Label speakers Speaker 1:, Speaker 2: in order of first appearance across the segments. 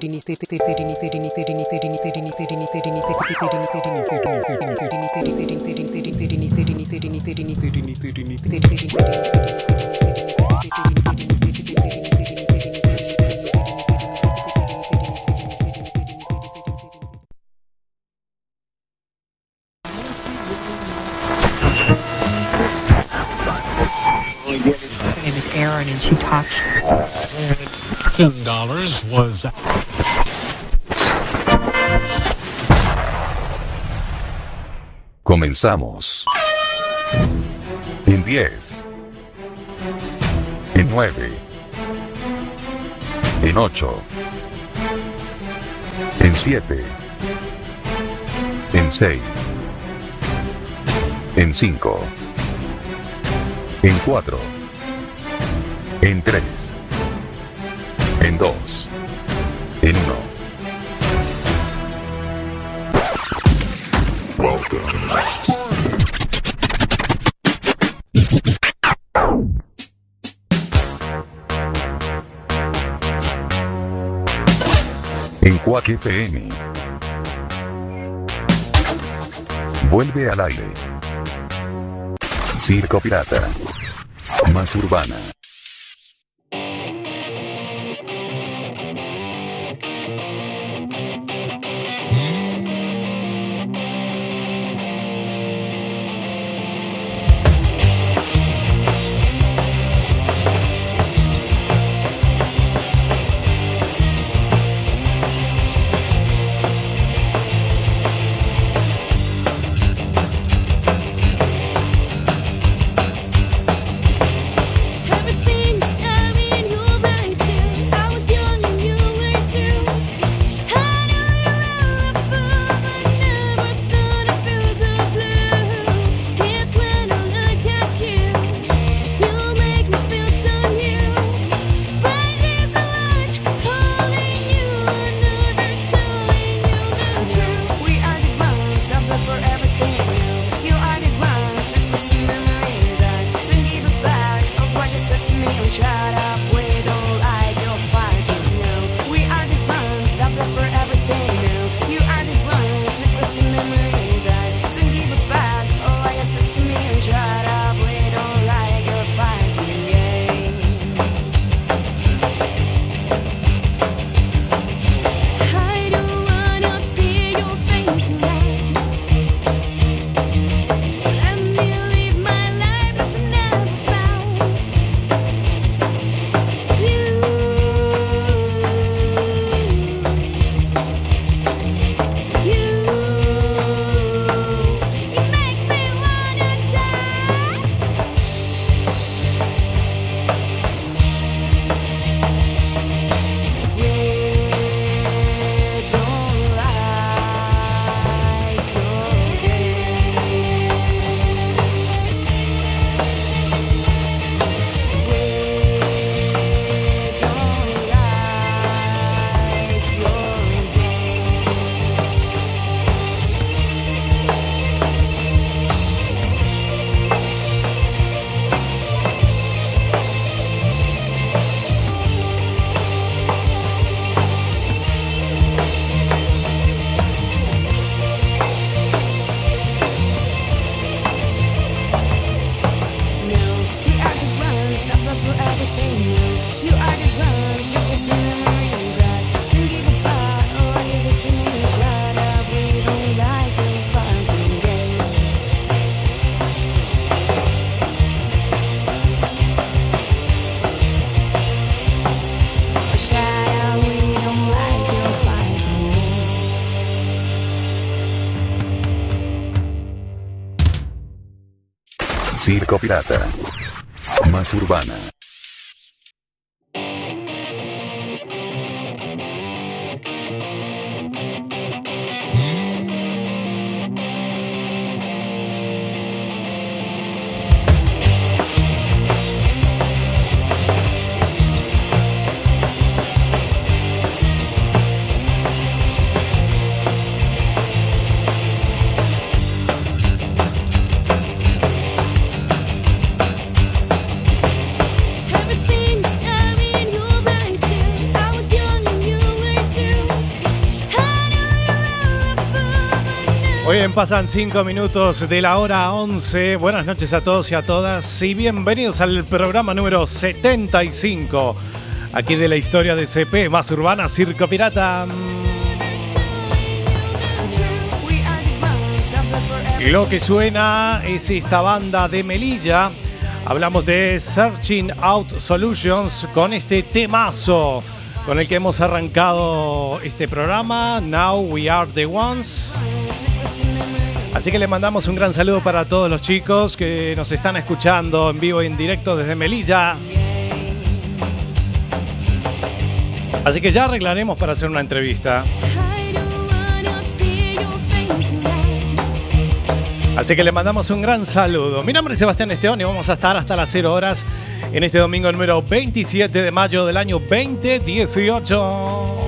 Speaker 1: Serenity En 10. En 9. En 8. En 7. En 6. En 5. En 4. En 3. En 2. En Quack FM. Vuelve al aire. Circo Pirata. Más urbana. Circo Pirata. Más urbana.
Speaker 2: Pasan 5 minutos de la hora 11. Buenas noches a todos y a todas y bienvenidos al programa número 75 aquí de la historia de CP más urbana Circo Pirata. Lo que suena es esta banda de Melilla. Hablamos de Searching Out Solutions con este temazo con el que hemos arrancado este programa. Now We Are the Ones. Así que le mandamos un gran saludo para todos los chicos que nos están escuchando en vivo y en directo desde Melilla. Así que ya arreglaremos para hacer una entrevista. Así que le mandamos un gran saludo. Mi nombre es Sebastián Esteban y vamos a estar hasta las 0 horas en este domingo número 27 de mayo del año 2018.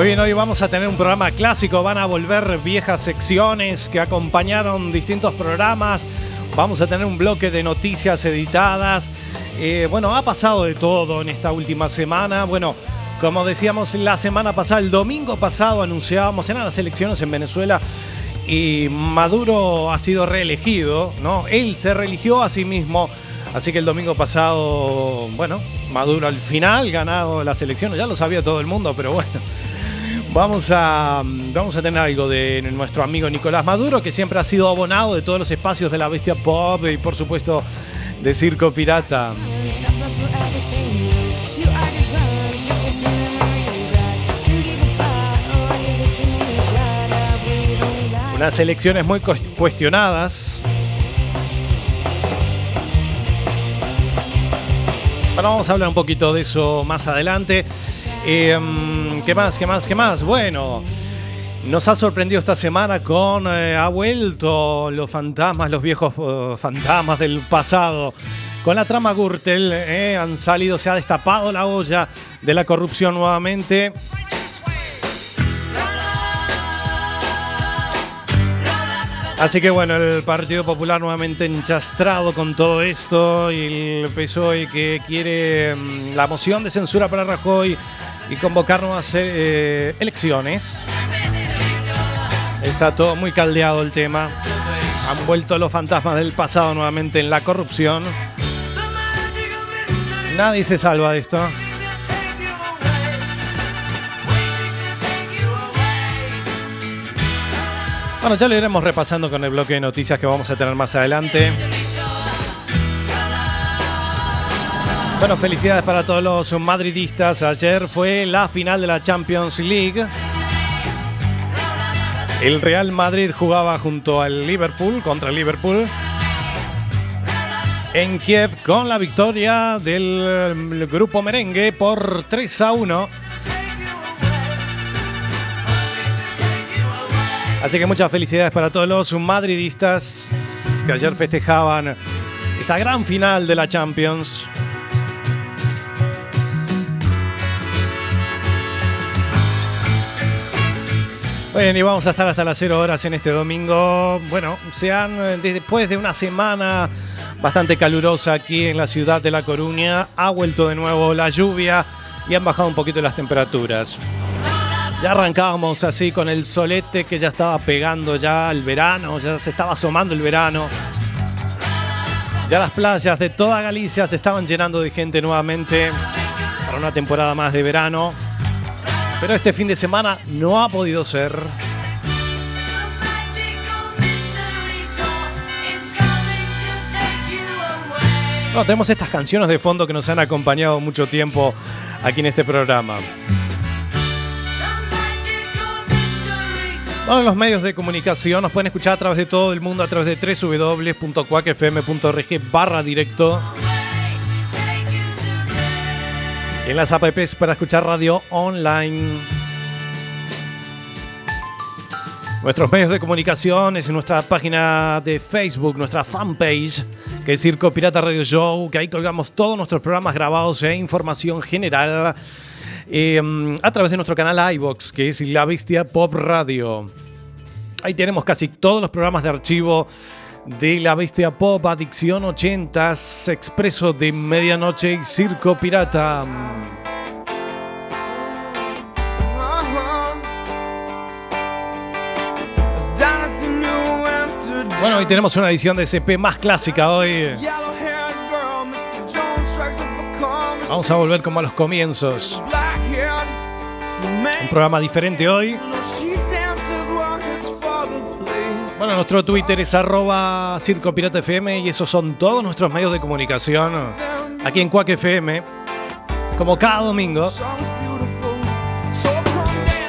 Speaker 2: Muy bien, hoy vamos a tener un programa clásico, van a volver viejas secciones que acompañaron distintos programas, vamos a tener un bloque de noticias editadas. Eh, bueno, ha pasado de todo en esta última semana. Bueno, como decíamos la semana pasada, el domingo pasado anunciábamos, eran las elecciones en Venezuela y Maduro ha sido reelegido, ¿no? Él se reeligió a sí mismo. Así que el domingo pasado, bueno, Maduro al final ganado las elecciones, ya lo sabía todo el mundo, pero bueno, Vamos a, vamos a tener algo de nuestro amigo Nicolás Maduro, que siempre ha sido abonado de todos los espacios de la bestia pop y por supuesto de Circo Pirata. Unas elecciones muy cuestionadas. Bueno, vamos a hablar un poquito de eso más adelante. Eh, ¿Qué más? ¿Qué más? ¿Qué más? Bueno, nos ha sorprendido esta semana con. Eh, ha vuelto los fantasmas, los viejos uh, fantasmas del pasado. Con la trama Gürtel eh, han salido, se ha destapado la olla de la corrupción nuevamente. Así que bueno, el Partido Popular nuevamente enchastrado con todo esto y el PSOE que quiere mm, la moción de censura para Rajoy y convocar nuevas eh, elecciones. Está todo muy caldeado el tema. Han vuelto los fantasmas del pasado nuevamente en la corrupción. Nadie se salva de esto. Bueno, ya lo iremos repasando con el bloque de noticias que vamos a tener más adelante. Bueno, felicidades para todos los madridistas. Ayer fue la final de la Champions League. El Real Madrid jugaba junto al Liverpool, contra el Liverpool. En Kiev con la victoria del grupo merengue por 3 a 1. Así que muchas felicidades para todos los madridistas que ayer festejaban esa gran final de la Champions. Bien, y vamos a estar hasta las 0 horas en este domingo. Bueno, sean después de una semana bastante calurosa aquí en la ciudad de La Coruña, ha vuelto de nuevo la lluvia y han bajado un poquito las temperaturas. Ya arrancábamos así con el solete que ya estaba pegando ya el verano, ya se estaba asomando el verano. Ya las playas de toda Galicia se estaban llenando de gente nuevamente para una temporada más de verano. Pero este fin de semana no ha podido ser. Tenemos estas canciones de fondo que nos han acompañado mucho tiempo aquí en este programa. Bueno, los medios de comunicación nos pueden escuchar a través de todo el mundo a través de www.cuacfm.org barra directo. Y en las apps para escuchar radio online. Nuestros medios de comunicación es en nuestra página de Facebook, nuestra fanpage, que es Circo Pirata Radio Show, que ahí colgamos todos nuestros programas grabados e información general eh, a través de nuestro canal iBox, que es La Bestia Pop Radio. Ahí tenemos casi todos los programas de archivo de La Bestia Pop, Adicción 80s, Expreso de Medianoche y Circo Pirata. Bueno, hoy tenemos una edición de SP más clásica hoy. Vamos a volver como a los comienzos. Programa diferente hoy. Bueno, nuestro Twitter es arroba Circo y esos son todos nuestros medios de comunicación aquí en Cuac FM. Como cada domingo,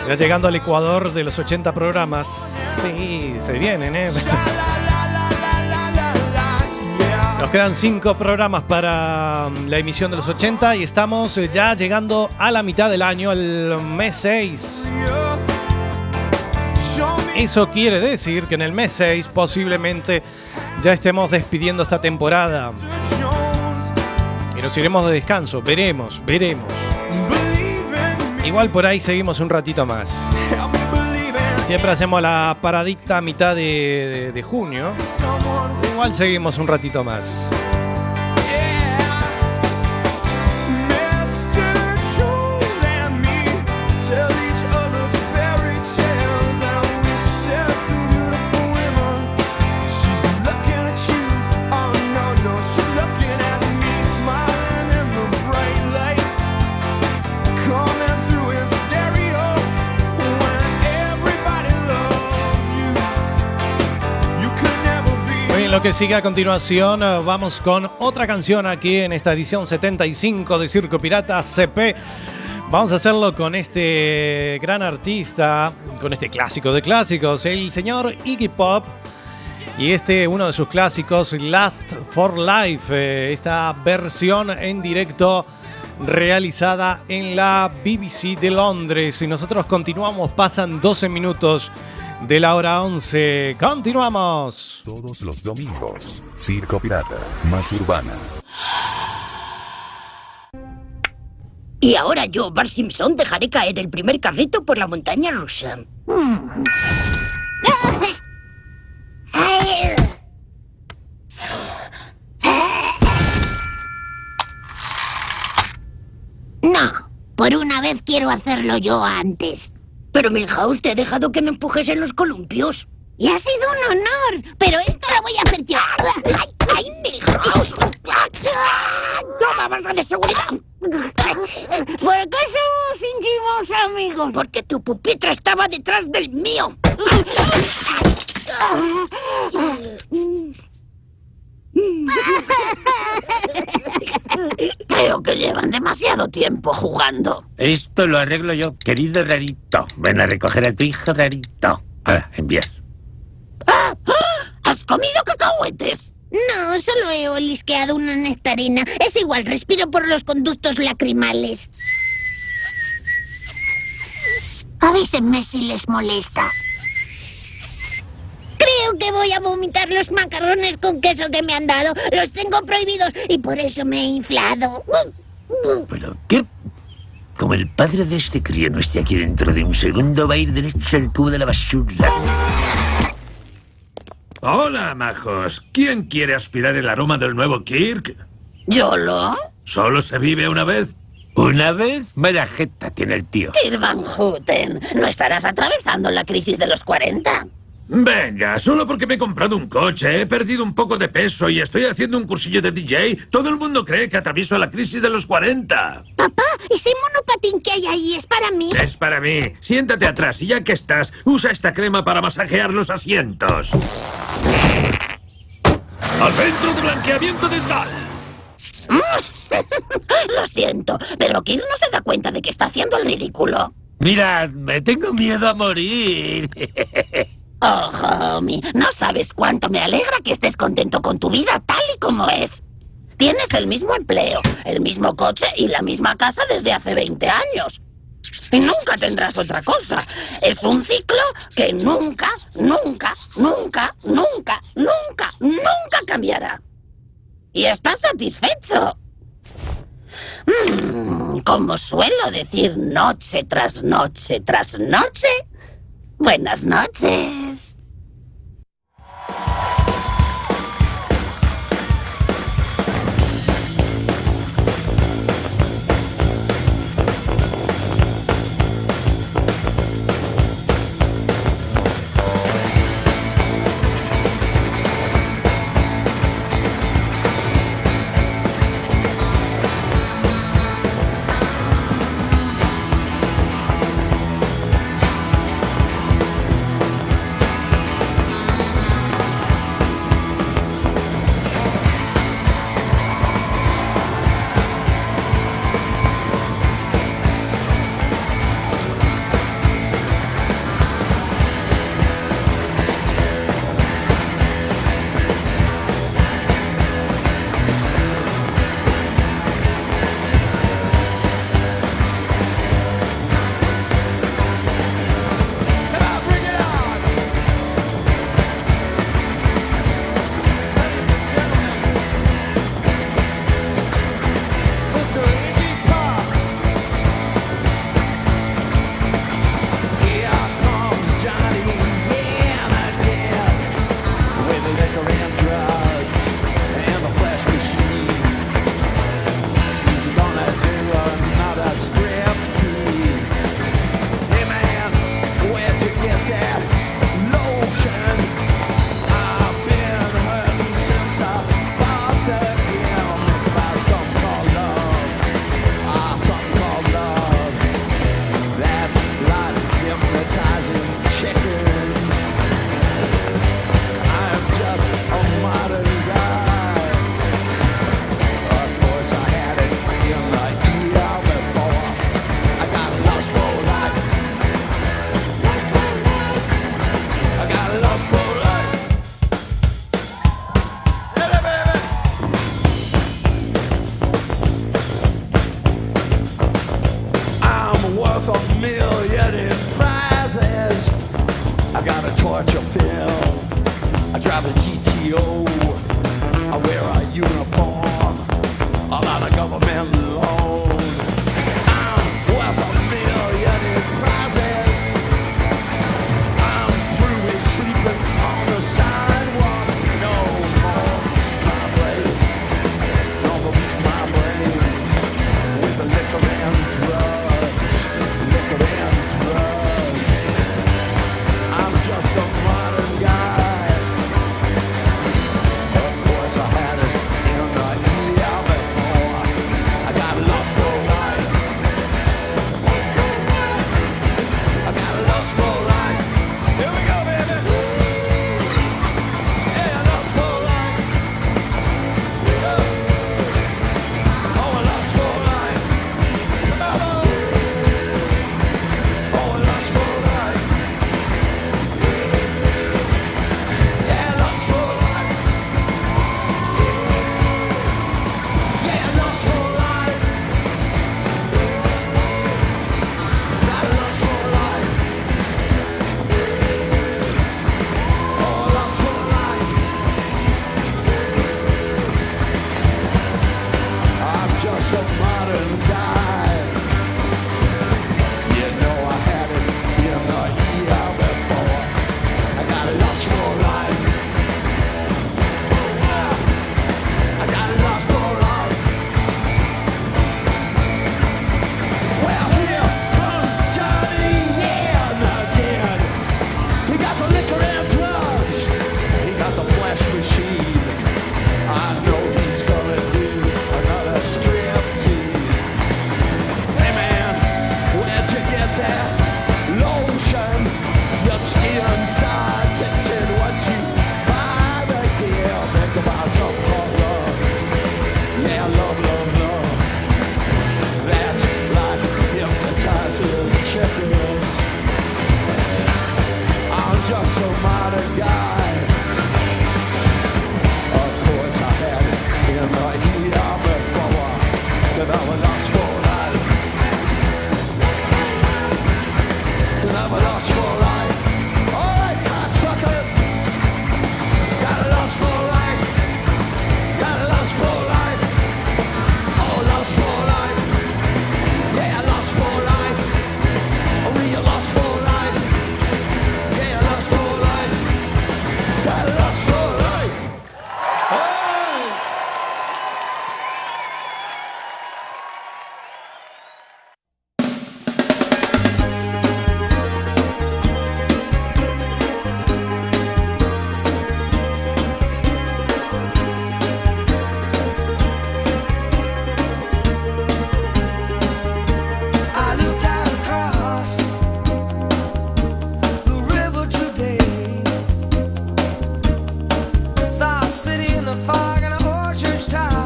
Speaker 2: ya llegando al Ecuador de los 80 programas. Sí, se vienen, ¿eh? Nos quedan 5 programas para mm, la emisión de los 80 y estamos eh, ya llegando a la mitad del año, al mes 6. Eso quiere decir que en el mes 6 posiblemente ya estemos despidiendo esta temporada. Y nos iremos de descanso, veremos, veremos. Igual por ahí seguimos un ratito más. Siempre hacemos la paradicta a mitad de, de- de junio. Igual seguimos un ratito más. Lo que sigue a continuación, eh, vamos con otra canción aquí en esta edición 75 de Circo Pirata CP. Vamos a hacerlo con este gran artista, con este clásico de clásicos, el señor Iggy Pop. Y este, uno de sus clásicos, Last for Life, eh, esta versión en directo realizada en la BBC de Londres. Y nosotros continuamos, pasan 12 minutos de la hora 11. Continuamos.
Speaker 1: Todos los domingos. Circo Pirata. Más urbana.
Speaker 3: Y ahora yo, Bart Simpson, dejaré caer el primer carrito por la montaña rusa.
Speaker 4: No, por una vez quiero hacerlo yo antes.
Speaker 3: Pero Milhouse, te he dejado que me empujes en los columpios.
Speaker 4: Y ha sido un honor, pero esto lo voy a hacer yo.
Speaker 3: ¡Ay, ay, Milhouse! ¡Toma barra de seguridad!
Speaker 4: ¿Por qué somos íntimos amigos?
Speaker 3: Porque tu pupitre estaba detrás del mío. Creo que llevan demasiado tiempo jugando.
Speaker 5: Esto lo arreglo yo, querido rarito. Ven a recoger a tu hijo rarito. Ahora, enviar.
Speaker 3: ¿Has comido cacahuetes?
Speaker 4: No, solo he olisqueado una nectarina. Es igual, respiro por los conductos lacrimales. Avísenme si les molesta. Creo que voy a vomitar los macarrones con queso que me han dado. Los tengo prohibidos y por eso me he inflado.
Speaker 5: Pero, ¿qué? Como el padre de este crío no esté aquí dentro de un segundo, va a ir derecho al cubo de la basura.
Speaker 6: Hola, majos. ¿Quién quiere aspirar el aroma del nuevo Kirk?
Speaker 3: ¿Yo lo?
Speaker 6: ¿Solo se vive una vez?
Speaker 5: ¿Una vez? Vaya jeta tiene el tío.
Speaker 3: Kirk Van Houten, ¿no estarás atravesando la crisis de los 40?
Speaker 6: Venga, solo porque me he comprado un coche, he perdido un poco de peso y estoy haciendo un cursillo de DJ, todo el mundo cree que atravieso la crisis de los 40.
Speaker 4: Papá, ese monopatín que hay ahí es para mí.
Speaker 6: Es para mí. Siéntate atrás y ya que estás, usa esta crema para masajear los asientos. ¡Al centro de blanqueamiento dental!
Speaker 3: Lo siento, pero Kirk no se da cuenta de que está haciendo el ridículo.
Speaker 5: Mirad, me tengo miedo a morir.
Speaker 3: Oh, homie, no sabes cuánto me alegra que estés contento con tu vida tal y como es. Tienes el mismo empleo, el mismo coche y la misma casa desde hace 20 años. Y nunca tendrás otra cosa. Es un ciclo que nunca, nunca, nunca, nunca, nunca, nunca cambiará. Y estás satisfecho. Mm, como suelo decir noche tras noche tras noche, buenas noches.
Speaker 7: I a torture film. I drive a GTO. I wear a uniform. I'm on a government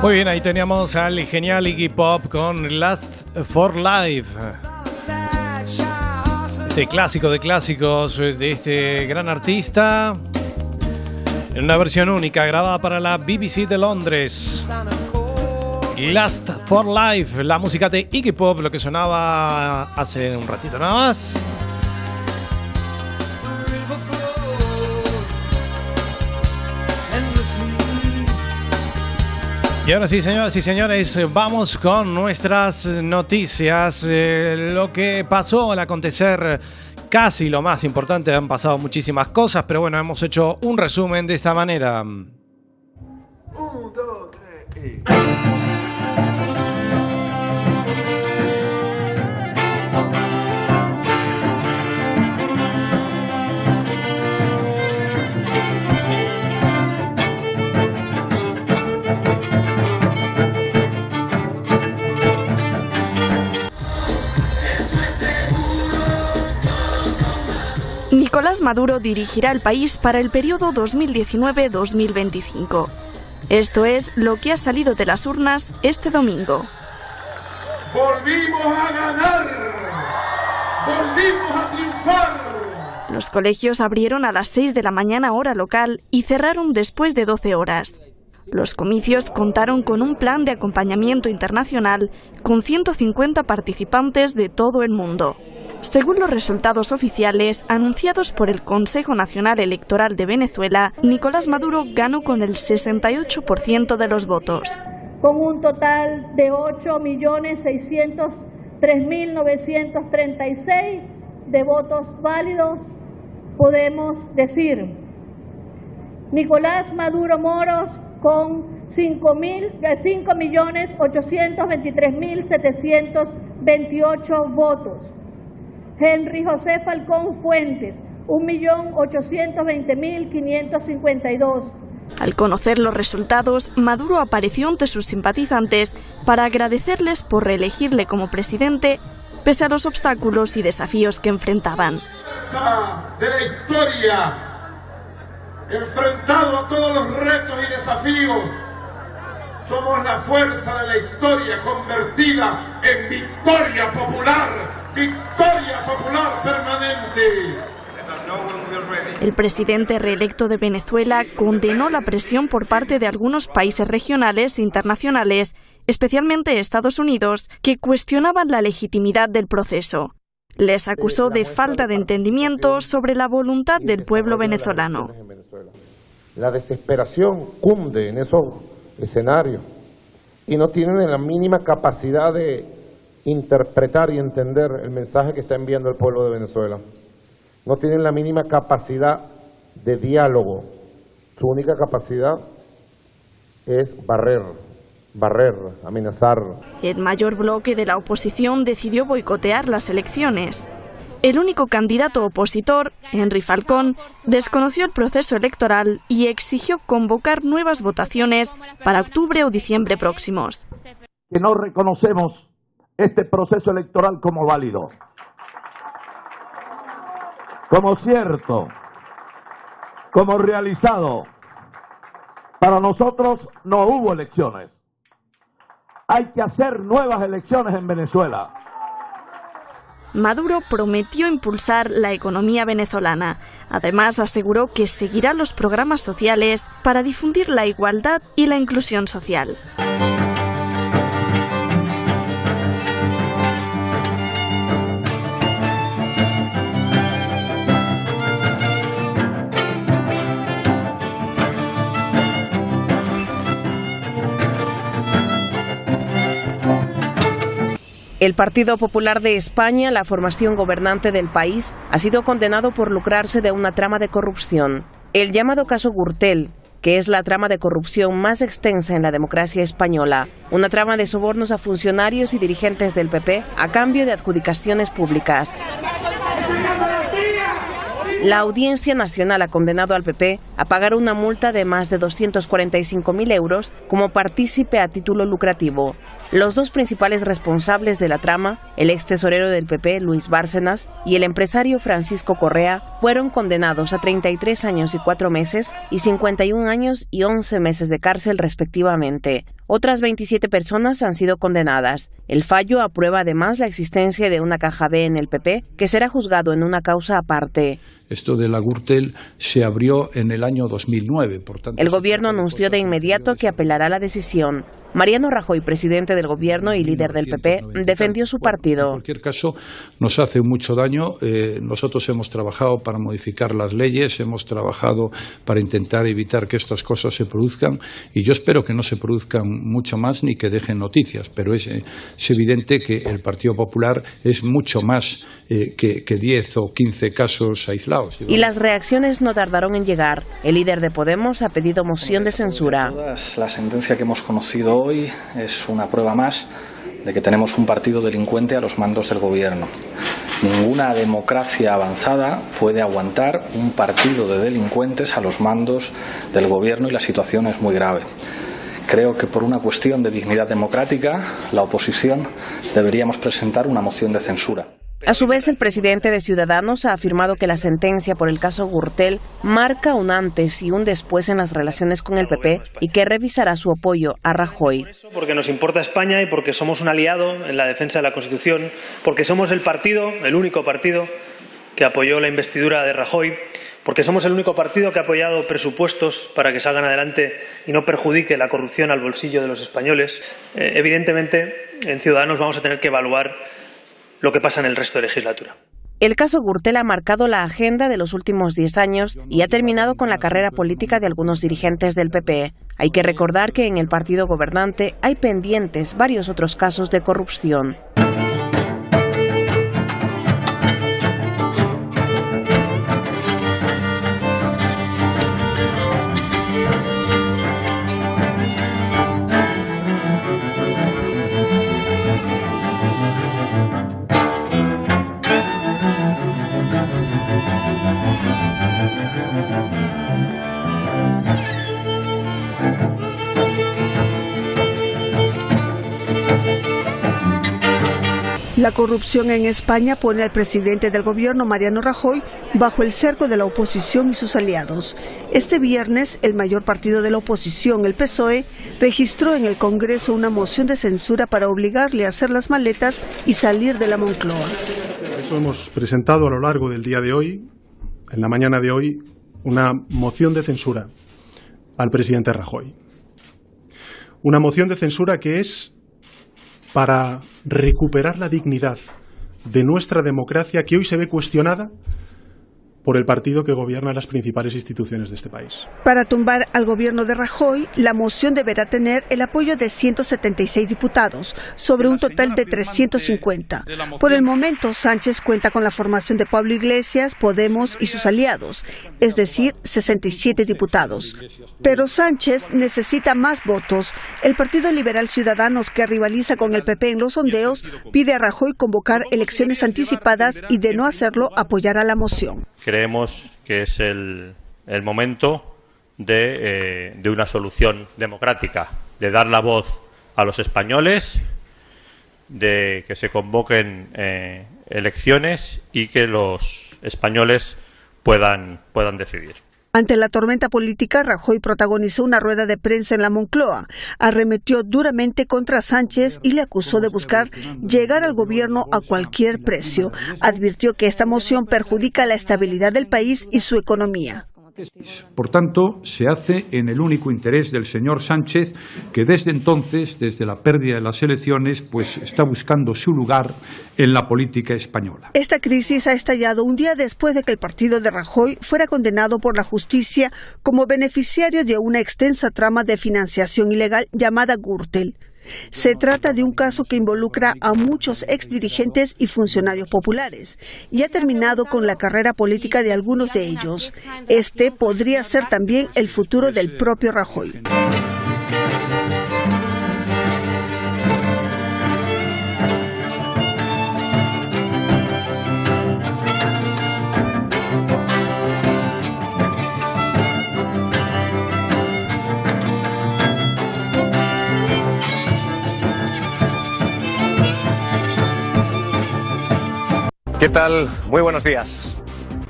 Speaker 2: Muy bien, ahí teníamos al genial Iggy Pop con Last for Life. Este clásico de clásicos de este gran artista. En una versión única grabada para la BBC de Londres. Last for Life, la música de Iggy Pop, lo que sonaba hace un ratito nada más. Y ahora sí, señoras y señores, vamos con nuestras noticias. Eh, lo que pasó al acontecer, casi lo más importante, han pasado muchísimas cosas, pero bueno, hemos hecho un resumen de esta manera.
Speaker 8: Nicolás Maduro dirigirá el país para el periodo 2019-2025. Esto es lo que ha salido de las urnas este domingo.
Speaker 9: ¡Volvimos a ganar! ¡Volvimos a triunfar!
Speaker 8: Los colegios abrieron a las 6 de la mañana hora local y cerraron después de 12 horas. Los comicios contaron con un plan de acompañamiento internacional con 150 participantes de todo el mundo. Según los resultados oficiales anunciados por el Consejo Nacional Electoral de Venezuela, Nicolás Maduro ganó con el 68% de los votos.
Speaker 10: con un total de 8.603.936 de votos válidos, podemos decir Nicolás Maduro Moros con 5.823.728 votos. Henry José Falcón Fuentes, 1.820.552.
Speaker 8: Al conocer los resultados, Maduro apareció ante sus simpatizantes para agradecerles por reelegirle como presidente pese a los obstáculos y desafíos que enfrentaban.
Speaker 9: fuerza de la historia, enfrentado a todos los retos y desafíos. Somos la fuerza de la historia convertida en victoria popular, victoria popular permanente.
Speaker 8: El presidente reelecto de Venezuela condenó la presión por parte de algunos países regionales e internacionales, especialmente Estados Unidos, que cuestionaban la legitimidad del proceso. Les acusó de falta de entendimiento sobre la voluntad del pueblo venezolano.
Speaker 11: La desesperación cunde en esos escenarios y no tienen la mínima capacidad de interpretar y entender el mensaje que está enviando el pueblo de Venezuela. No tienen la mínima capacidad de diálogo. Su única capacidad es barrer, barrer, amenazar.
Speaker 8: El mayor bloque de la oposición decidió boicotear las elecciones. El único candidato opositor, Henry Falcón, desconoció el proceso electoral y exigió convocar nuevas votaciones para octubre o diciembre próximos.
Speaker 12: que no reconocemos este proceso electoral como válido, como cierto, como realizado. Para nosotros no hubo elecciones. Hay que hacer nuevas elecciones en Venezuela.
Speaker 8: Maduro prometió impulsar la economía venezolana. Además, aseguró que seguirá los programas sociales para difundir la igualdad y la inclusión social.
Speaker 13: El Partido Popular de España, la formación gobernante del país, ha sido condenado por lucrarse de una trama de corrupción. El llamado caso Gürtel, que es la trama de corrupción más extensa en la democracia española, una trama de sobornos a funcionarios y dirigentes del PP a cambio de adjudicaciones públicas. La Audiencia Nacional ha condenado al PP a pagar una multa de más de 245.000 euros como partícipe a título lucrativo. Los dos principales responsables de la trama, el ex tesorero del PP, Luis Bárcenas, y el empresario Francisco Correa, fueron condenados a 33 años y 4 meses y 51 años y 11 meses de cárcel respectivamente. Otras 27 personas han sido condenadas. El fallo aprueba además la existencia de una caja B en el PP, que será juzgado en una causa aparte.
Speaker 14: Esto de la Gürtel se abrió en el año 2009, por tanto.
Speaker 13: El gobierno anunció de inmediato que apelará la decisión. Mariano Rajoy, presidente del gobierno y líder del PP, defendió su partido.
Speaker 14: En cualquier caso, nos hace mucho daño. Eh, nosotros hemos trabajado para modificar las leyes, hemos trabajado para intentar evitar que estas cosas se produzcan y yo espero que no se produzcan mucho más ni que dejen noticias, pero es, es evidente que el Partido Popular es mucho más eh, que, que 10 o 15 casos aislados.
Speaker 13: Y las reacciones no tardaron en llegar. El líder de Podemos ha pedido moción de censura.
Speaker 15: la sentencia que hemos conocido hoy es una prueba más de que tenemos un partido delincuente a los mandos del gobierno. Ninguna democracia avanzada puede aguantar un partido de delincuentes a los mandos del gobierno y la situación es muy grave. Creo que por una cuestión de dignidad democrática, la oposición deberíamos presentar una moción de censura.
Speaker 13: A su vez, el presidente de Ciudadanos ha afirmado que la sentencia por el caso Gürtel marca un antes y un después en las relaciones con el PP y que revisará su apoyo a Rajoy.
Speaker 16: porque nos importa España y porque somos un aliado en la defensa de la Constitución, porque somos el partido, el único partido que apoyó la investidura de Rajoy, porque somos el único partido que ha apoyado presupuestos para que salgan adelante y no perjudique la corrupción al bolsillo de los españoles. Eh, evidentemente, en Ciudadanos vamos a tener que evaluar lo que pasa en el resto de legislatura.
Speaker 13: El caso Gürtel ha marcado la agenda de los últimos 10 años y ha terminado con la carrera política de algunos dirigentes del PP. Hay que recordar que en el partido gobernante hay pendientes varios otros casos de corrupción.
Speaker 17: La corrupción en España pone al presidente del gobierno, Mariano Rajoy, bajo el cerco de la oposición y sus aliados. Este viernes, el mayor partido de la oposición, el PSOE, registró en el Congreso una moción de censura para obligarle a hacer las maletas y salir de la Moncloa.
Speaker 18: Eso hemos presentado a lo largo del día de hoy, en la mañana de hoy, una moción de censura al presidente Rajoy. Una moción de censura que es para recuperar la dignidad de nuestra democracia que hoy se ve cuestionada por el partido que gobierna las principales instituciones de este país.
Speaker 17: Para tumbar al gobierno de Rajoy, la moción deberá tener el apoyo de 176 diputados, sobre un total de 350. Por el momento, Sánchez cuenta con la formación de Pablo Iglesias, Podemos y sus aliados, es decir, 67 diputados. Pero Sánchez necesita más votos. El Partido Liberal Ciudadanos, que rivaliza con el PP en los sondeos, pide a Rajoy convocar elecciones anticipadas y, de no hacerlo, apoyar a la moción
Speaker 19: creemos que es el, momento de, eh, de, una solución democrática, de dar la voz a los españoles, de que se convoquen eh, elecciones y que los españoles puedan, puedan decidir.
Speaker 17: Ante la tormenta política, Rajoy protagonizó una rueda de prensa en la Moncloa, arremetió duramente contra Sánchez y le acusó de buscar llegar al gobierno a cualquier precio. Advirtió que esta moción perjudica la estabilidad del país y su economía.
Speaker 14: Por tanto, se hace en el único interés del señor Sánchez, que desde entonces, desde la pérdida de las elecciones, pues está buscando su lugar en la política española.
Speaker 17: Esta crisis ha estallado un día después de que el partido de Rajoy fuera condenado por la justicia como beneficiario de una extensa trama de financiación ilegal llamada Gürtel. Se trata de un caso que involucra a muchos exdirigentes y funcionarios populares y ha terminado con la carrera política de algunos de ellos. Este podría ser también el futuro del propio Rajoy.
Speaker 20: ¿Qué tal? Muy buenos días.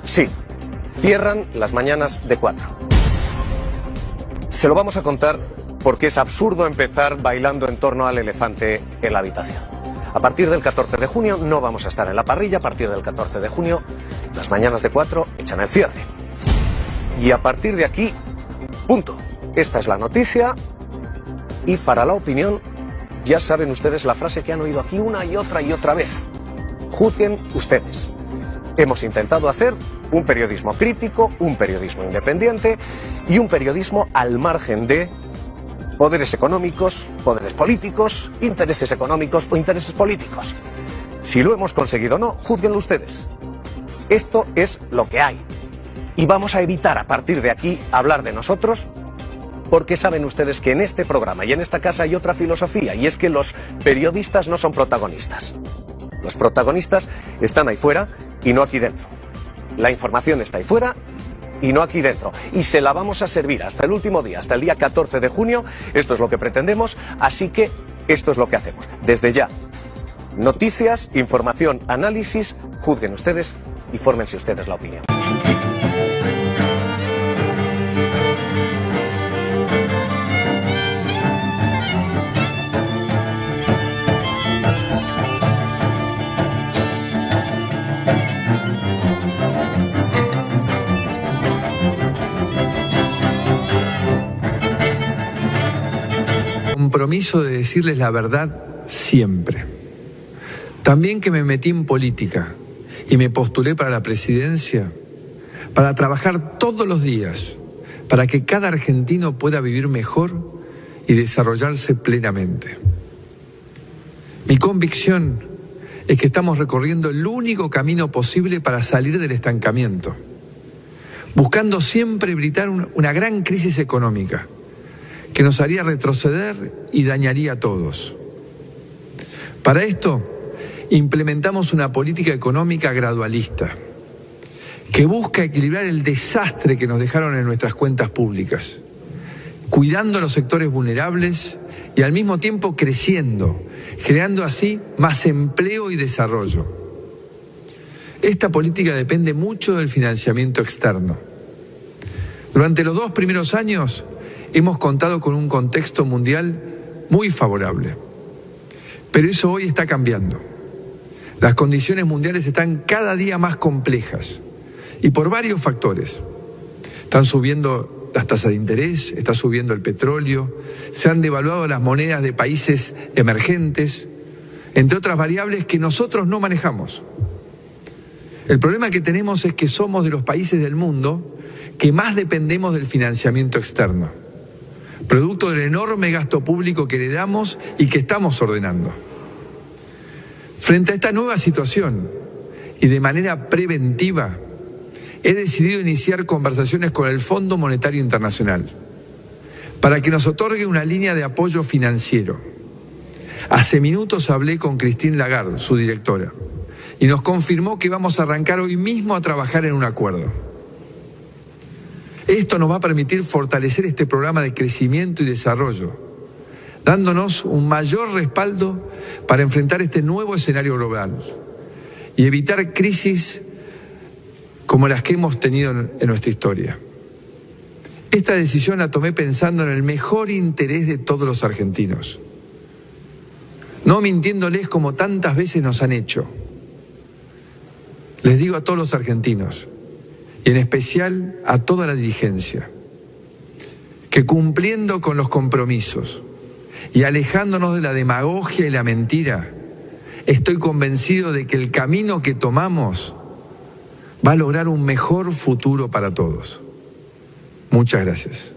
Speaker 20: Sí, cierran las mañanas de cuatro. Se lo vamos a contar porque es absurdo empezar bailando en torno al elefante en la habitación. A partir del 14 de junio no vamos a estar en la parrilla, a partir del 14 de junio las mañanas de cuatro echan el cierre. Y a partir de aquí, punto. Esta es la noticia y para la opinión ya saben ustedes la frase que han oído aquí una y otra y otra vez. Juzguen ustedes. Hemos intentado hacer un periodismo crítico, un periodismo independiente y un periodismo al margen de poderes económicos, poderes políticos, intereses económicos o intereses políticos. Si lo hemos conseguido o no, juzguenlo ustedes. Esto es lo que hay. Y vamos a evitar a partir de aquí hablar de nosotros porque saben ustedes que en este programa y en esta casa hay otra filosofía y es que los periodistas no son protagonistas. Los protagonistas están ahí fuera y no aquí dentro. La información está ahí fuera y no aquí dentro. Y se la vamos a servir hasta el último día, hasta el día 14 de junio. Esto es lo que pretendemos, así que esto es lo que hacemos. Desde ya, noticias, información, análisis, juzguen ustedes y fórmense ustedes la opinión.
Speaker 21: Compromiso de decirles la verdad siempre. También que me metí en política y me postulé para la presidencia para trabajar todos los días para que cada argentino pueda vivir mejor y desarrollarse plenamente. Mi convicción es que estamos recorriendo el único camino posible para salir del estancamiento, buscando siempre evitar una gran crisis económica que nos haría retroceder y dañaría a todos. Para esto, implementamos una política económica gradualista que busca equilibrar el desastre que nos dejaron en nuestras cuentas públicas, cuidando a los sectores vulnerables y al mismo tiempo creciendo, creando así más empleo y desarrollo. Esta política depende mucho del financiamiento externo. Durante los dos primeros años hemos contado con un contexto mundial muy favorable, pero eso hoy está cambiando. Las condiciones mundiales están cada día más complejas y por varios factores. Están subiendo las tasas de interés, está subiendo el petróleo, se han devaluado las monedas de países emergentes, entre otras variables que nosotros no manejamos. El problema que tenemos es que somos de los países del mundo que más dependemos del financiamiento externo, producto del enorme gasto público que le damos y que estamos ordenando. Frente a esta nueva situación y de manera preventiva, he decidido iniciar conversaciones con el Fondo Monetario Internacional para que nos otorgue una línea de apoyo financiero. Hace minutos hablé con Christine Lagarde, su directora, y nos confirmó que vamos a arrancar hoy mismo a trabajar en un acuerdo. Esto nos va a permitir fortalecer este programa de crecimiento y desarrollo, dándonos un mayor respaldo para enfrentar este nuevo escenario global y evitar crisis como las que hemos tenido en nuestra historia. Esta decisión la tomé pensando en el mejor interés de todos los argentinos, no mintiéndoles como tantas veces nos han hecho. Les digo a todos los argentinos, y en especial a toda la dirigencia, que cumpliendo con los compromisos y alejándonos de la demagogia y la mentira, estoy convencido de que el camino que tomamos va a lograr un mejor futuro para todos. Muchas gracias.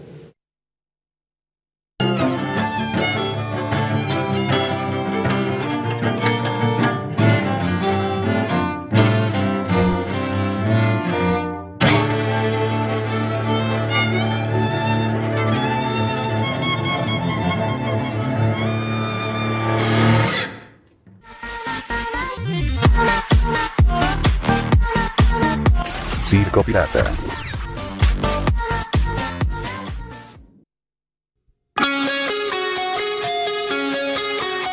Speaker 1: Circo Pirata.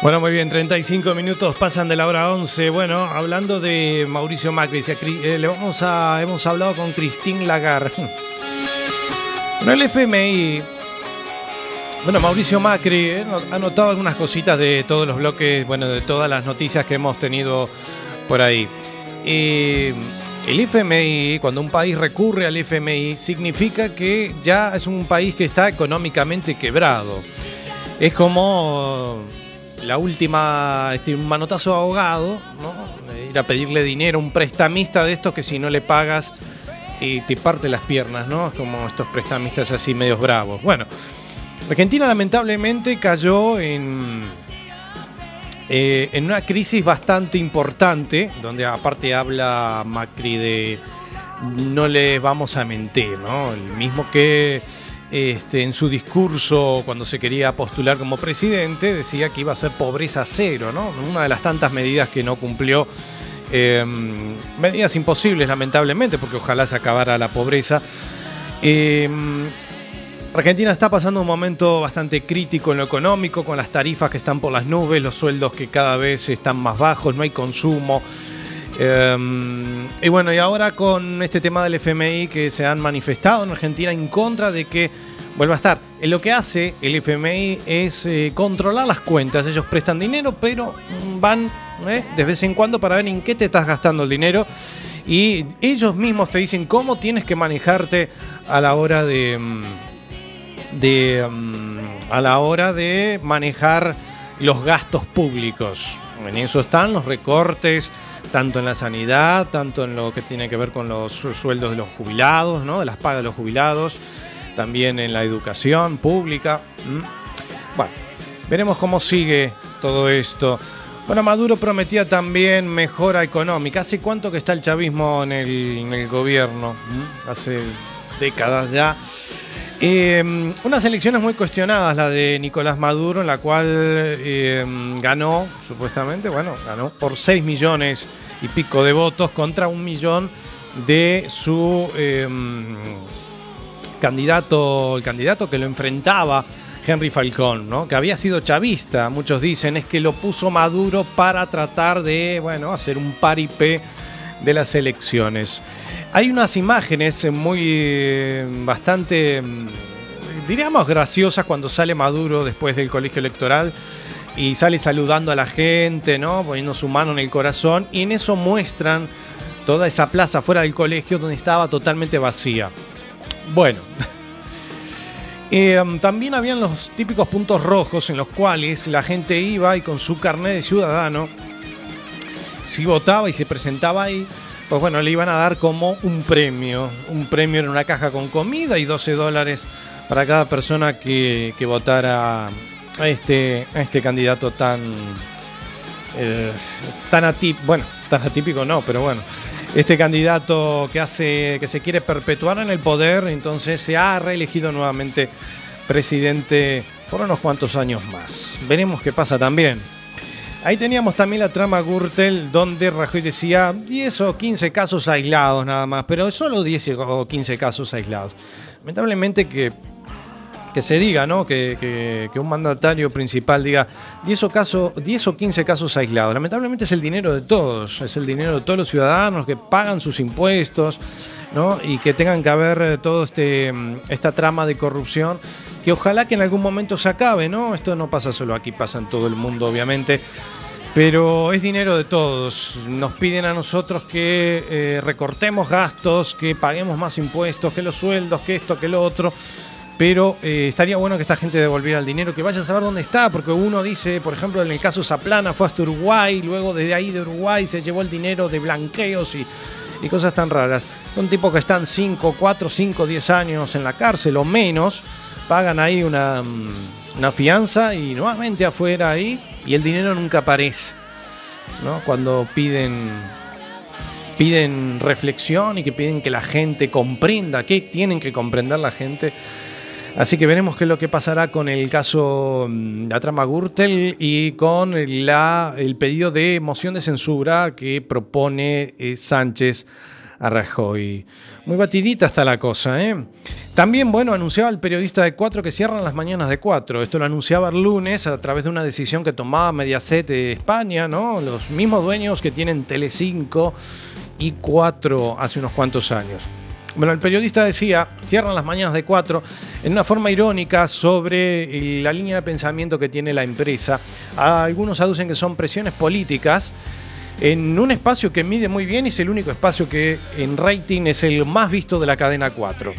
Speaker 2: Bueno, muy bien, 35 minutos pasan de la hora 11. Bueno, hablando de Mauricio Macri, eh, le vamos a, hemos hablado con Christine Lagarde. Bueno, el FMI, bueno, Mauricio Macri eh, ha notado algunas cositas de todos los bloques, bueno, de todas las noticias que hemos tenido por ahí. Eh, el FMI, cuando un país recurre al FMI, significa que ya es un país que está económicamente quebrado. Es como la última, este, un manotazo ahogado, ¿no? ir a pedirle dinero a un prestamista de estos que si no le pagas y te parte las piernas, ¿no? Como estos prestamistas así medios bravos. Bueno, Argentina lamentablemente cayó en eh, en una crisis bastante importante, donde aparte habla Macri de no le vamos a mentir, ¿no? El mismo que este, en su discurso cuando se quería postular como presidente decía que iba a ser pobreza cero, ¿no? Una de las tantas medidas que no cumplió. Em, medidas imposibles, lamentablemente, porque ojalá se acabara la pobreza. Em, Argentina está pasando un momento bastante crítico en lo económico, con las tarifas que están por las nubes, los sueldos que cada vez están más bajos, no hay consumo. Em, y bueno, y ahora con este tema del FMI que se han manifestado en Argentina en contra de que vuelva a estar. En lo que hace el FMI es eh, controlar las cuentas. Ellos prestan dinero, pero van eh, de vez en cuando para ver en qué te estás gastando el dinero. Y ellos mismos te dicen cómo tienes que manejarte a la hora de... Mm, de, mm, a la hora de manejar los gastos públicos. En eso están los recortes, tanto en la sanidad, tanto en lo que tiene que ver con los sueldos de los jubilados, ¿no? de las pagas de los jubilados, también en la educación pública. Bueno, veremos cómo sigue todo esto. Bueno, Maduro prometía también mejora económica. ¿Hace cuánto que está el chavismo en el, gobierno? Hace décadas ya. Em, unas elecciones muy cuestionadas, la de Nicolás Maduro, en la cual em, ganó, supuestamente, bueno, ganó por 6 millones y pico de votos contra un millón de su em, candidato, el candidato que lo enfrentaba, Henry Falcón, ¿no? que había sido chavista, muchos dicen, es que lo puso Maduro para tratar de, bueno, hacer un paripé de las elecciones. Hay unas imágenes muy bastante, diríamos, graciosas cuando sale Maduro después del colegio electoral y sale saludando a la gente, ¿no? Poniendo su mano en el corazón y en eso muestran toda esa plaza fuera del colegio donde estaba totalmente vacía. Bueno, eh, también habían los típicos puntos rojos en los cuales la gente iba y con su carnet de ciudadano, si votaba y se presentaba ahí, pues bueno, le iban a dar como un premio. Un premio en una caja con comida y 12 dólares para cada persona que, votara a este, a este candidato tan, eh, tan atípico. Bueno, tan atípico no, pero bueno. Este candidato que hace que se quiere perpetuar en el poder, entonces se ha reelegido nuevamente presidente por unos cuantos años más. Veremos qué pasa también. Ahí teníamos también la trama Gürtel, donde Rajoy decía 10 o 15 casos aislados nada más, pero solo 10 o 15 casos aislados. Lamentablemente que, que se diga, ¿no? Que, un mandatario principal diga 10 o, caso, 10 o 15 casos aislados. Lamentablemente es el dinero de todos, es el dinero de todos los ciudadanos que pagan sus impuestos, ¿no? Y que tengan que haber todo este, esta trama de corrupción que ojalá que en algún momento se acabe, ¿no? Esto no pasa solo aquí, pasa en todo el mundo, obviamente. Pero es dinero de todos. Nos piden a nosotros que eh, recortemos gastos, que paguemos más impuestos, que los sueldos, que esto, que lo otro. Pero eh, estaría bueno que esta gente devolviera el dinero, que vaya a saber dónde está, porque uno dice, por ejemplo, en el caso Zaplana fue hasta Uruguay, luego desde ahí de Uruguay se llevó el dinero de blanqueos y, cosas tan raras. Son tipos que están 5, 4, 5, 10 años en la cárcel o menos pagan ahí una, mm, una fianza y nuevamente afuera ahí y el dinero nunca aparece. ¿no? Cuando piden, piden reflexión y que piden que la gente comprenda, que tienen que comprender la gente. Así que veremos qué es lo que pasará con el caso mm, la trama Gürtel y con la, el pedido de moción de censura que propone eh, Sánchez a Rajoy. Muy batidita está la cosa, ¿eh? También, bueno, anunciaba el periodista de Cuatro que cierran las mañanas de Cuatro. Esto lo anunciaba el lunes a través de una decisión que tomaba Mediaset de España, ¿no? Los mismos dueños que tienen Telecinco y Cuatro hace unos cuantos años. Bueno, el periodista decía, cierran las mañanas de Cuatro, en una forma irónica sobre la línea de pensamiento que tiene la empresa. Algunos aducen que son presiones políticas en un espacio que mide muy bien y es el único espacio que en rating es el más visto de la cadena 4.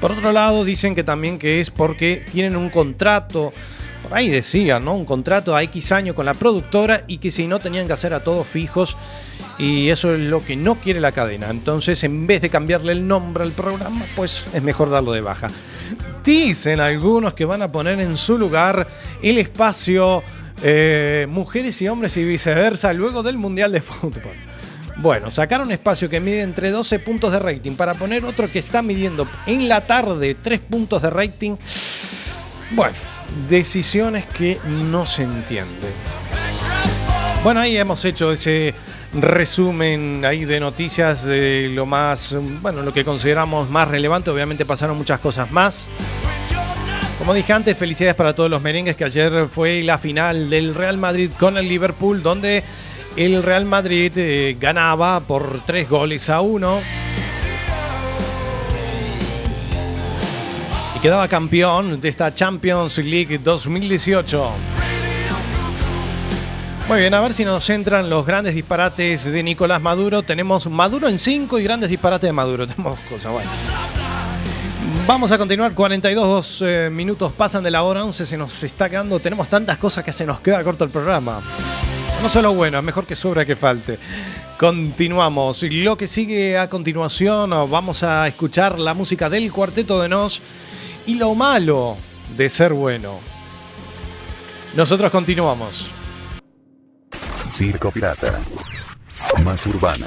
Speaker 2: Por otro lado, dicen que también que es porque tienen un contrato, por ahí decían, ¿no? Un contrato a X año con la productora y que si no tenían que hacer a todos fijos y eso es lo que no quiere la cadena. Entonces, en vez de cambiarle el nombre al programa, pues es mejor darlo de baja. Dicen algunos que van a poner en su lugar el espacio eh, mujeres y hombres y viceversa luego del Mundial de Fútbol. Bueno, sacaron un espacio que mide entre 12 puntos de rating para poner otro que está midiendo en la tarde 3 puntos de rating. Bueno, decisiones que no se entienden. Bueno, ahí hemos hecho ese resumen ahí de noticias de lo más, bueno, lo que consideramos más relevante. Obviamente pasaron muchas cosas más. Como dije antes, felicidades para todos los merengues que ayer fue la final del Real Madrid con el Liverpool, donde el Real Madrid eh, ganaba por tres goles a uno. Y quedaba campeón de esta Champions League 2018. Muy bien, a ver si nos entran los grandes disparates de Nicolás Maduro. Tenemos Maduro en 5 y grandes disparates de Maduro. Tenemos cosas buenas. Vamos a continuar, 42 eh, minutos pasan de la hora 11, se nos está quedando, tenemos tantas cosas que se nos queda corto el programa. No solo bueno, mejor que sobra que falte. Continuamos. Lo que sigue a continuación, vamos a escuchar la música del Cuarteto de Nos y lo malo de ser bueno. Nosotros continuamos.
Speaker 1: Circo Pirata. Más urbana.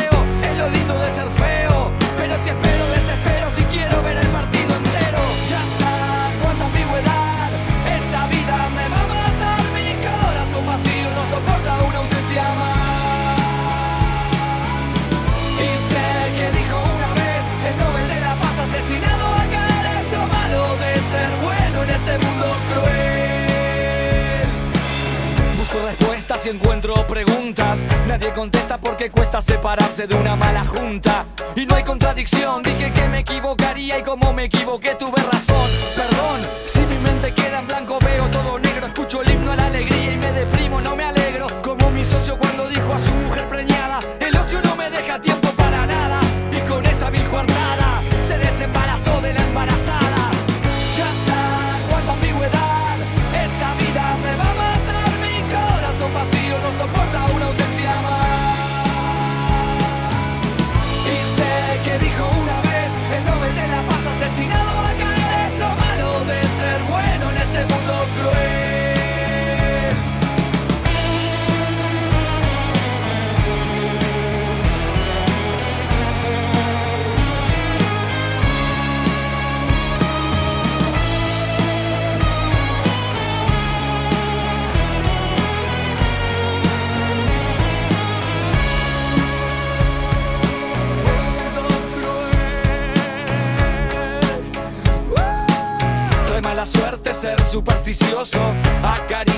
Speaker 22: lo lindo de ser feo. Pero si espero, y encuentro preguntas. Nadie contesta porque cuesta separarse de una mala junta. Y no hay contradicción, dije que me equivocaría y como me equivoqué tuve razón. Perdón, si mi mente queda en blanco veo todo negro, escucho el himno a la alegría y me deprimo, no me alegro. Como mi socio cuando dijo a su mujer preñada, el ocio no me deja tiempo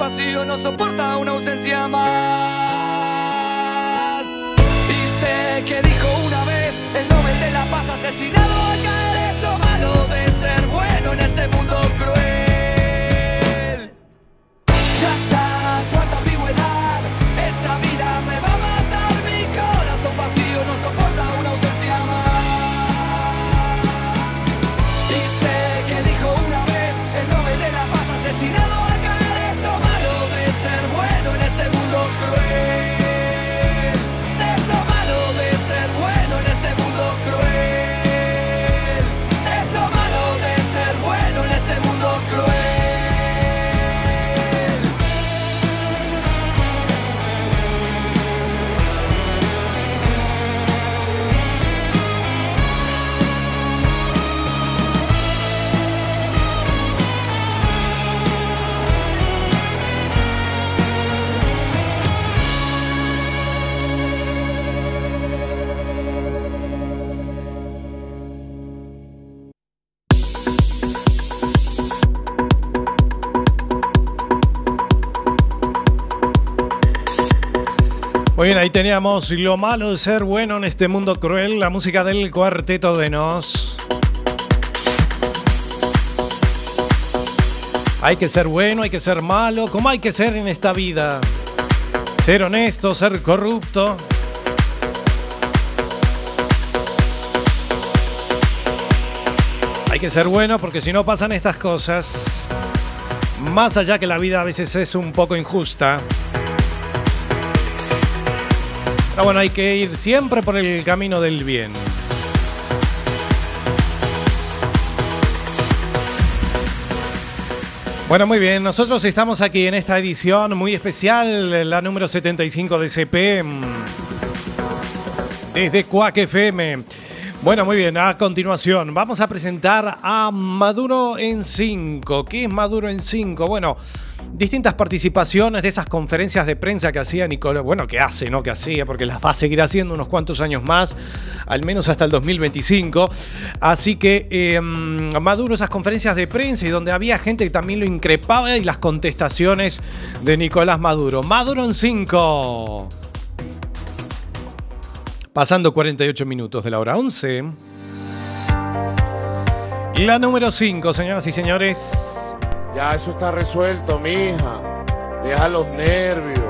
Speaker 22: vacío no soporta una ausencia más. Y sé que dijo una vez el Nobel de la Paz asesinado acá es lo malo de ser bueno en este mundo cruel.
Speaker 2: Teníamos lo malo de ser bueno en este mundo cruel, la música del cuarteto de Nos. Hay que ser bueno, hay que ser malo, como hay que ser en esta vida. Ser honesto, ser corrupto. Hay que ser bueno porque si no pasan estas cosas. Más allá que la vida a veces es un poco injusta. Pero bueno, hay que ir siempre por el camino del bien. Bueno, muy bien, nosotros estamos aquí en esta edición muy especial, la número 75 de CP, mm, desde Cuac FM. Bueno, muy bien, a continuación vamos a presentar a Maduro en 5. ¿Qué es Maduro en 5? Bueno, distintas participaciones de esas conferencias de prensa que hacía Nicolás, bueno, que hace, no que hacía, porque las va a seguir haciendo unos cuantos años más, al menos hasta el 2025. Así que em, Maduro, esas conferencias de prensa y donde había gente que también lo increpaba y las contestaciones de Nicolás Maduro. Maduro en 5. Pasando 48 minutos de la hora 11. La número 5, señoras y señores.
Speaker 11: Ya eso está resuelto, mija. Deja los nervios.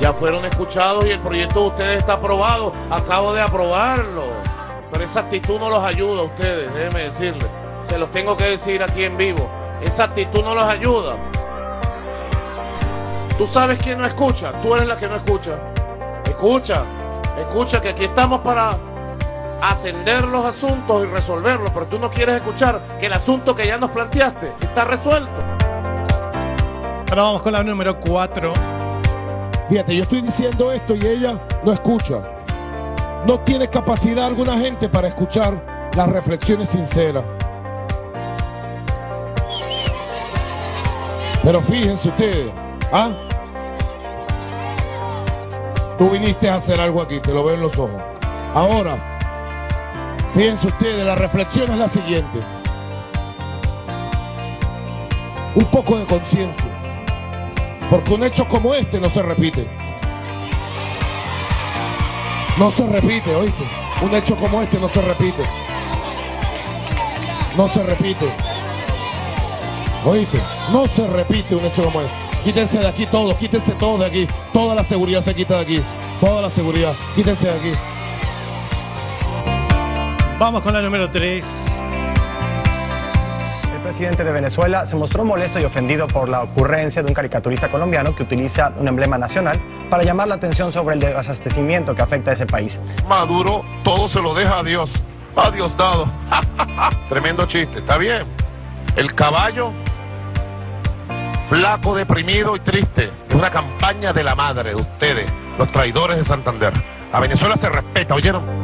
Speaker 11: Ya fueron escuchados y el proyecto de ustedes está aprobado. Acabo de aprobarlo. Pero esa actitud no los ayuda a ustedes, déjenme decirles. Se los tengo que decir aquí en vivo. Esa actitud no los ayuda. Tú sabes quién no escucha. Tú eres la que no escucha. Escucha. Escucha que aquí estamos para atender los asuntos y resolverlos, pero tú no quieres escuchar que el asunto que ya nos planteaste está resuelto.
Speaker 2: Ahora vamos con la número 4.
Speaker 9: Fíjate, yo estoy diciendo esto y ella no escucha. No tiene capacidad alguna gente para escuchar las reflexiones sinceras. Pero fíjense ustedes, ¿ah? Tú viniste a hacer algo aquí, te lo veo en los ojos. Ahora, Fíjense ustedes, la reflexión es la siguiente. Un poco de conciencia. Porque un hecho como este no se repite. No se repite, oíste. Un hecho como este no se repite. No se repite. Oíste, no se repite un hecho como este. Quítense de aquí todos, quítense todos de aquí. Toda la seguridad se quita de aquí. Toda la seguridad. Quítense de aquí.
Speaker 2: Vamos con la número 3.
Speaker 23: El presidente de Venezuela se mostró molesto y ofendido por la ocurrencia de un caricaturista colombiano que utiliza un emblema nacional para llamar la atención sobre el desabastecimiento que afecta a ese país.
Speaker 11: Maduro todo se lo deja a Dios. A Dios dado. Tremendo chiste, está bien. El caballo flaco, deprimido y triste. Es una campaña de la madre de ustedes, los traidores de Santander. A Venezuela se respeta, ¿oyeron?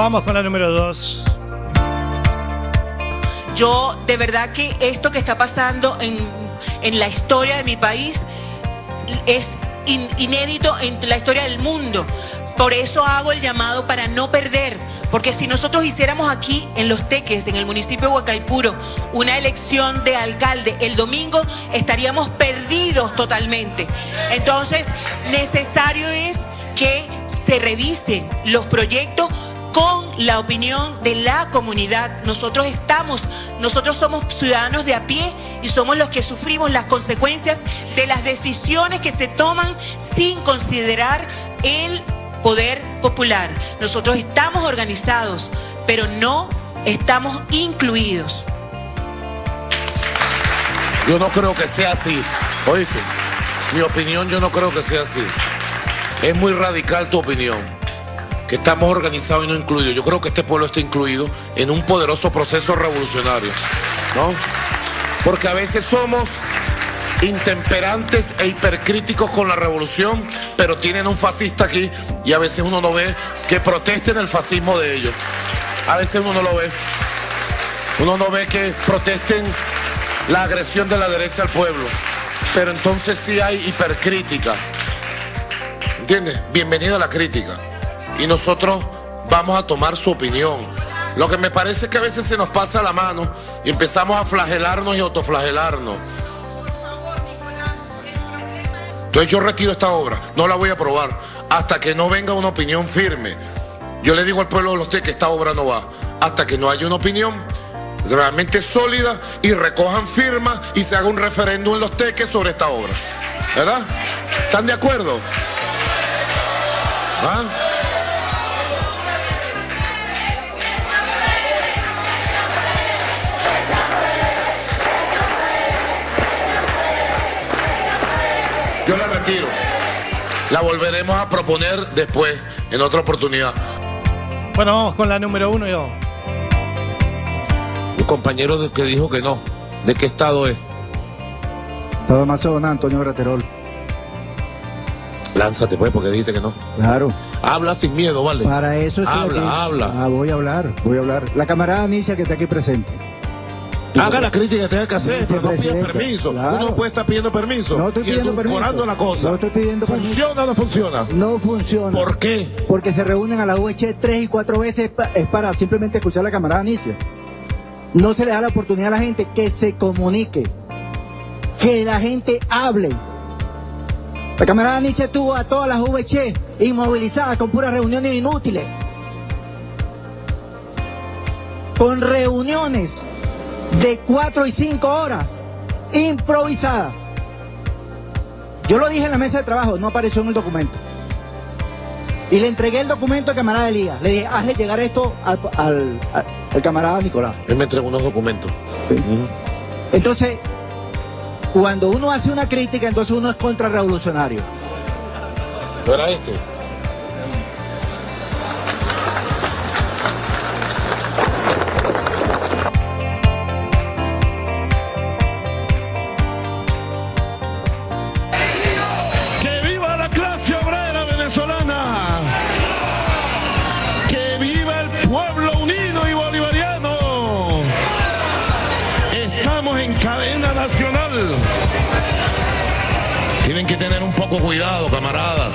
Speaker 2: Vamos con la número 2.
Speaker 24: Yo, de verdad que esto que está pasando en, en la historia de mi país es inédito en la historia del mundo. Por eso hago el llamado para no perder, porque si nosotros hiciéramos aquí en Los Teques, en el municipio de Huacaipuro, una elección de alcalde el domingo, estaríamos perdidos totalmente. Entonces, necesario es que se revisen los proyectos con la opinión de la comunidad. Nosotros estamos, nosotros somos ciudadanos de a pie y somos los que sufrimos las consecuencias de las decisiones que se toman sin considerar el poder popular. Nosotros estamos organizados, pero no estamos incluidos.
Speaker 11: Yo no creo que sea así. Oíste, mi opinión yo no creo que sea así. Es muy radical tu opinión que estamos organizados y no incluidos. Yo creo que este pueblo está incluido en un poderoso proceso revolucionario, ¿no? Porque a veces somos intemperantes e hipercríticos con la revolución, pero tienen un fascista aquí y a veces uno no ve que protesten el fascismo de ellos. A veces uno no lo ve. Uno no ve que protesten la agresión de la derecha al pueblo. Pero entonces sí hay hipercrítica. ¿Entiendes? Bienvenido a la crítica y nosotros vamos a tomar su opinión. Lo que me parece es que a veces se nos pasa la mano y empezamos a flagelarnos y autoflagelarnos. Entonces yo retiro esta obra, no la voy a aprobar hasta que no venga una opinión firme. Yo le digo al pueblo de los que esta obra no va, hasta que no haya una opinión realmente sólida y recojan firmas y se haga un referéndum en los teques sobre esta obra. ¿Verdad? ¿Están de acuerdo? ¿Ah? Yo la retiro. La volveremos a proponer después, en otra oportunidad.
Speaker 2: Bueno, vamos con la número uno yo.
Speaker 11: Un compañero de- que dijo que no. ¿De qué estado es?
Speaker 25: Estado Amazonas, Antonio Graterol.
Speaker 11: Lánzate pues, porque dijiste que no.
Speaker 25: Claro.
Speaker 11: Habla sin miedo, ¿vale?
Speaker 25: Para eso estoy
Speaker 11: Habla,
Speaker 25: aquí.
Speaker 11: habla.
Speaker 25: Ah, voy a hablar, voy a hablar. La camarada Anicia que está aquí presente.
Speaker 11: Haga la crítica que tenga que hacer, pero no pida permiso.
Speaker 25: claro.
Speaker 11: Uno puede estar pidiendo permiso.
Speaker 25: No estoy
Speaker 11: y
Speaker 25: pidiendo permiso.
Speaker 11: edulcorando la cosa.
Speaker 25: No estoy pidiendo permiso.
Speaker 11: ¿Funciona o no funciona?
Speaker 25: No funciona.
Speaker 11: ¿Por qué?
Speaker 25: Porque se reúnen a la UH tres y cuatro veces es para simplemente escuchar a la camarada Anicia. No se le da la oportunidad a la gente que se comunique, que la gente hable. La camarada Anicia tuvo a todas las VH inmovilizadas con puras reuniones inútiles. Con reuniones de cuatro y cinco horas improvisadas. Yo lo dije en la mesa de trabajo, no apareció en el documento. Y le entregué el documento al camarada Elías. Le dije, hazle llegar esto al, al- al- al camarada Nicolás.
Speaker 11: Él me entregó unos documentos.
Speaker 25: Entonces, cuando uno hace una crítica, entonces uno es contrarrevolucionario.
Speaker 11: ¿No era este?
Speaker 26: Poco cuidado, camaradas.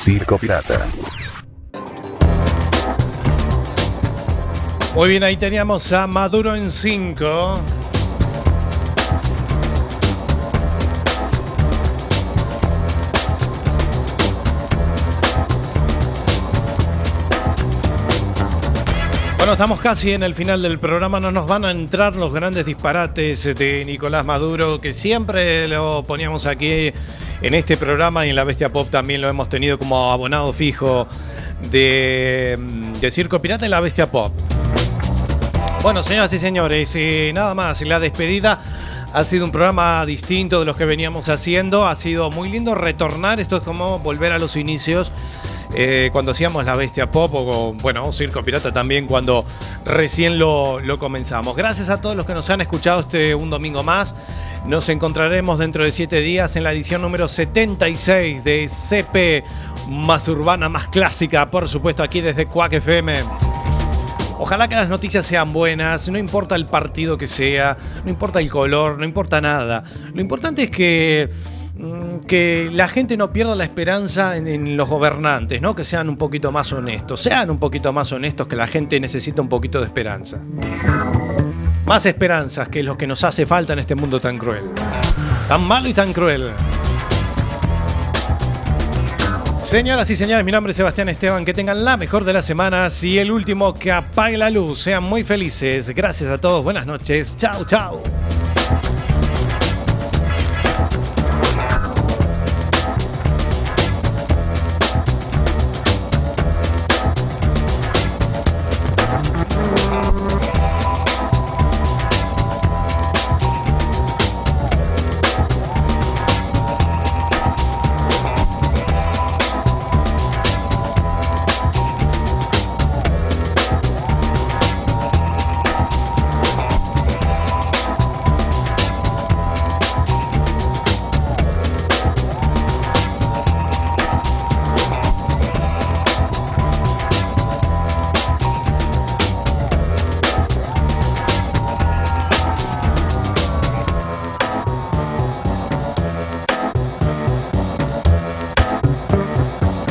Speaker 9: Circo Pirata.
Speaker 2: Muy bien, ahí teníamos a Maduro en 5. Bueno, estamos casi en el final del programa, no nos van a entrar los grandes disparates de Nicolás Maduro, que siempre lo poníamos aquí en este programa y en la Bestia Pop también lo hemos tenido como abonado fijo de, de Circo Pirata y la Bestia Pop. Bueno, señoras y señores, eh, nada más, la despedida ha sido un programa distinto de los que veníamos haciendo, ha sido muy lindo retornar, esto es como volver a los inicios. Eh, cuando hacíamos la bestia pop bueno, Circo Pirata también cuando recién lo, lo comenzamos. Gracias a todos los que nos han escuchado este un domingo más. Nos encontraremos dentro de siete días en la edición número 76 de CP más urbana, más clásica, por supuesto, aquí desde Quack FM. Ojalá que las noticias sean buenas, no importa el partido que sea, no importa el color, no importa nada. Lo importante es que, que la gente no pierda la esperanza en, los gobernantes, ¿no? Que sean un poquito más honestos, sean un poquito más honestos, que la gente necesita un poquito de esperanza. Más esperanzas que lo que nos hace falta en este mundo tan cruel. Tan malo y tan cruel. Señoras y señores, mi nombre es Sebastián Esteban. Que tengan la mejor de las semanas y el último que apague la luz. Sean muy felices. Gracias a todos. Buenas noches. Chao, chao.